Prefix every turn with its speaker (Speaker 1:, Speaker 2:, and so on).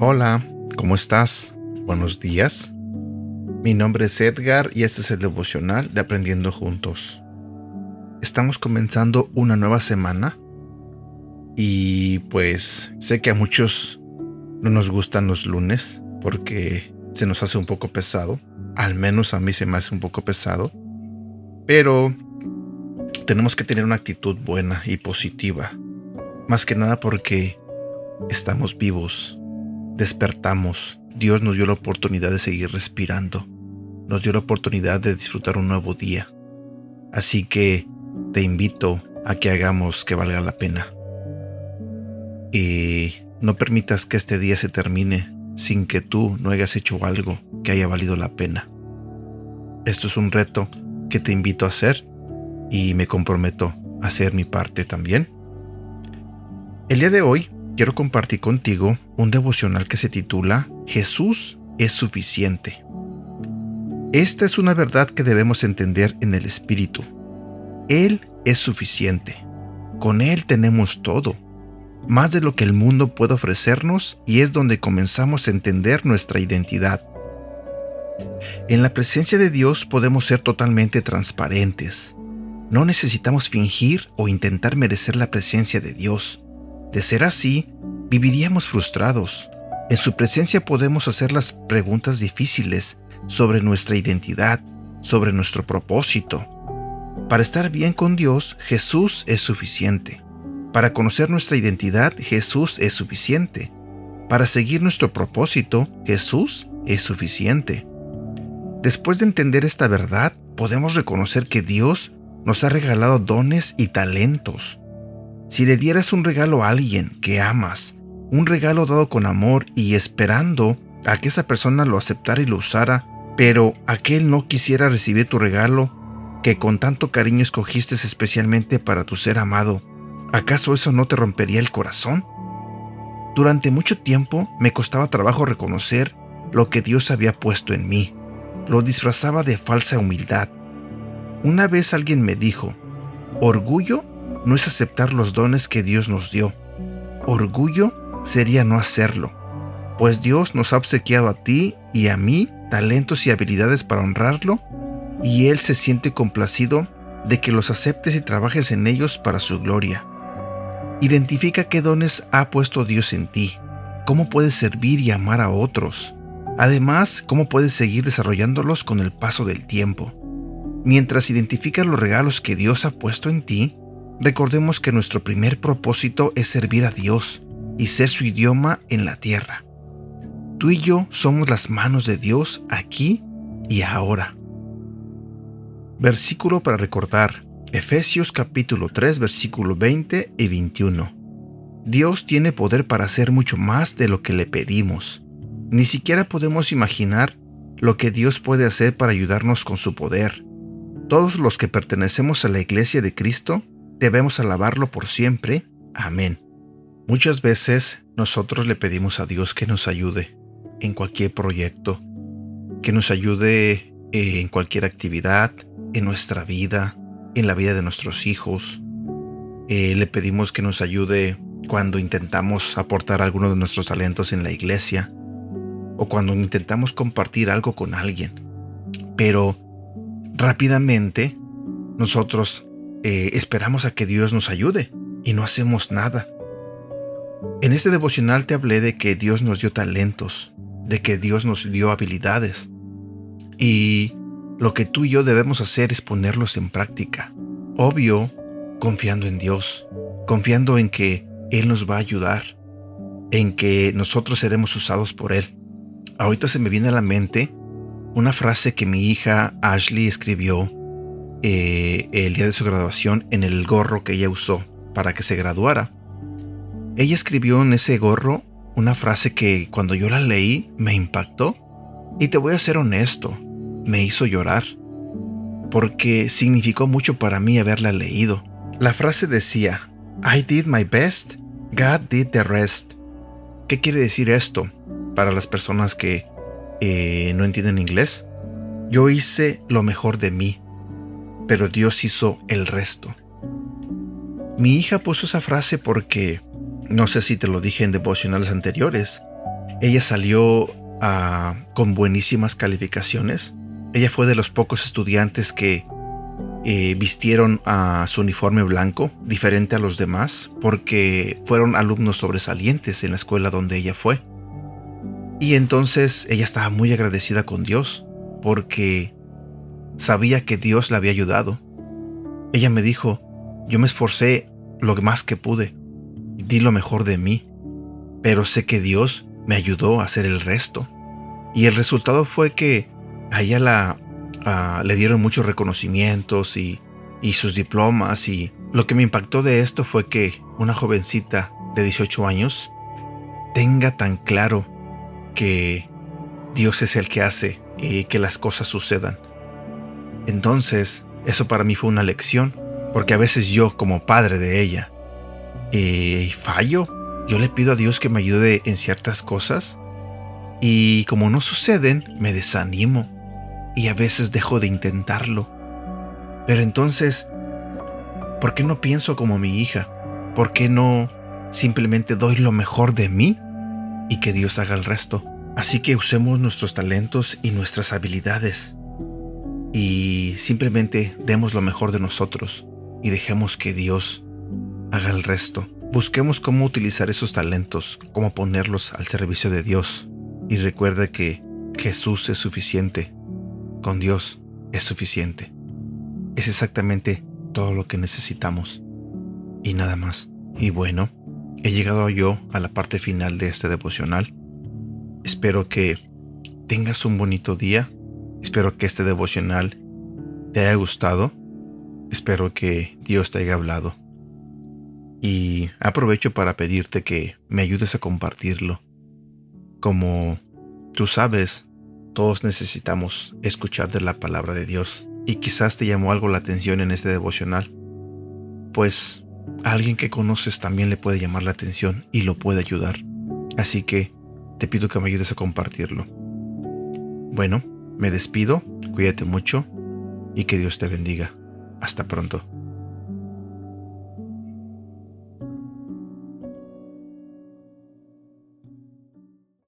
Speaker 1: Hola, ¿cómo estás? Buenos días. Mi nombre es Edgar y este es el devocional de Aprendiendo Juntos. Estamos comenzando una nueva semana y pues sé que a muchos no nos gustan los lunes porque se nos hace un poco pesado. Al menos a mí se me hace un poco pesado. Pero tenemos que tener una actitud buena y positiva. Más que nada porque estamos vivos despertamos, Dios nos dio la oportunidad de seguir respirando, nos dio la oportunidad de disfrutar un nuevo día. Así que te invito a que hagamos que valga la pena. Y no permitas que este día se termine sin que tú no hayas hecho algo que haya valido la pena. Esto es un reto que te invito a hacer y me comprometo a hacer mi parte también. El día de hoy quiero compartir contigo un devocional que se titula Jesús es suficiente. Esta es una verdad que debemos entender en el Espíritu. Él es suficiente. Con Él tenemos todo, más de lo que el mundo puede ofrecernos y es donde comenzamos a entender nuestra identidad. En la presencia de Dios podemos ser totalmente transparentes. No necesitamos fingir o intentar merecer la presencia de Dios. De ser así, viviríamos frustrados. En su presencia podemos hacer las preguntas difíciles sobre nuestra identidad, sobre nuestro propósito. Para estar bien con Dios, Jesús es suficiente. Para conocer nuestra identidad, Jesús es suficiente. Para seguir nuestro propósito, Jesús es suficiente. Después de entender esta verdad, podemos reconocer que Dios nos ha regalado dones y talentos. Si le dieras un regalo a alguien que amas, un regalo dado con amor y esperando a que esa persona lo aceptara y lo usara, pero aquel no quisiera recibir tu regalo que con tanto cariño escogiste especialmente para tu ser amado, ¿acaso eso no te rompería el corazón? Durante mucho tiempo me costaba trabajo reconocer lo que Dios había puesto en mí. Lo disfrazaba de falsa humildad. Una vez alguien me dijo, orgullo no es aceptar los dones que Dios nos dio. Orgullo sería no hacerlo, pues Dios nos ha obsequiado a ti y a mí talentos y habilidades para honrarlo, y Él se siente complacido de que los aceptes y trabajes en ellos para su gloria. Identifica qué dones ha puesto Dios en ti, cómo puedes servir y amar a otros, además cómo puedes seguir desarrollándolos con el paso del tiempo. Mientras identificas los regalos que Dios ha puesto en ti, Recordemos que nuestro primer propósito es servir a Dios y ser su idioma en la tierra. Tú y yo somos las manos de Dios aquí y ahora. Versículo para recordar. Efesios capítulo 3 versículo 20 y 21. Dios tiene poder para hacer mucho más de lo que le pedimos. Ni siquiera podemos imaginar lo que Dios puede hacer para ayudarnos con su poder. Todos los que pertenecemos a la iglesia de Cristo debemos alabarlo por siempre. Amén. Muchas veces nosotros le pedimos a Dios que nos ayude en cualquier proyecto, que nos ayude eh, en cualquier actividad, en nuestra vida, en la vida de nuestros hijos. Eh, le pedimos que nos ayude cuando intentamos aportar alguno de nuestros talentos en la iglesia o cuando intentamos compartir algo con alguien. Pero rápidamente nosotros eh, esperamos a que Dios nos ayude y no hacemos nada. En este devocional te hablé de que Dios nos dio talentos, de que Dios nos dio habilidades. Y lo que tú y yo debemos hacer es ponerlos en práctica. Obvio, confiando en Dios, confiando en que Él nos va a ayudar, en que nosotros seremos usados por Él. Ahorita se me viene a la mente una frase que mi hija Ashley escribió eh, el día de su graduación en el gorro que ella usó para que se graduara. Ella escribió en ese gorro una frase que cuando yo la leí me impactó y te voy a ser honesto, me hizo llorar, porque significó mucho para mí haberla leído. La frase decía, I did my best, God did the rest. ¿Qué quiere decir esto? para las personas que eh, no entienden inglés. Yo hice lo mejor de mí, pero Dios hizo el resto. Mi hija puso esa frase porque, no sé si te lo dije en devocionales anteriores, ella salió ah, con buenísimas calificaciones. Ella fue de los pocos estudiantes que eh, vistieron a su uniforme blanco, diferente a los demás, porque fueron alumnos sobresalientes en la escuela donde ella fue. Y entonces ella estaba muy agradecida con Dios, porque sabía que Dios la había ayudado. Ella me dijo, yo me esforcé lo más que pude, di lo mejor de mí, pero sé que Dios me ayudó a hacer el resto. Y el resultado fue que a ella la, le dieron muchos reconocimientos y, y sus diplomas y lo que me impactó de esto fue que una jovencita de 18 años tenga tan claro que Dios es el que hace y que las cosas sucedan. Entonces, eso para mí fue una lección, porque a veces yo, como padre de ella, eh, fallo. Yo le pido a Dios que me ayude en ciertas cosas y como no suceden, me desanimo y a veces dejo de intentarlo. Pero entonces, ¿por qué no pienso como mi hija? ¿Por qué no simplemente doy lo mejor de mí y que Dios haga el resto? Así que usemos nuestros talentos y nuestras habilidades y simplemente demos lo mejor de nosotros y dejemos que Dios haga el resto. Busquemos cómo utilizar esos talentos, cómo ponerlos al servicio de Dios. Y recuerde que Jesús es suficiente con Dios es suficiente. Es exactamente todo lo que necesitamos. Y nada más. Y bueno, he llegado yo a la parte final de este devocional. Espero que tengas un bonito día. Espero que este devocional te haya gustado. Espero que Dios te haya hablado. Y aprovecho para pedirte que me ayudes a compartirlo. Como tú sabes, todos necesitamos escuchar de la palabra de Dios. Y quizás te llamó algo la atención en este devocional. Pues a alguien que conoces también le puede llamar la atención y lo puede ayudar. Así que te pido que me ayudes a compartirlo. Bueno, me despido, cuídate mucho y que Dios te bendiga. Hasta pronto.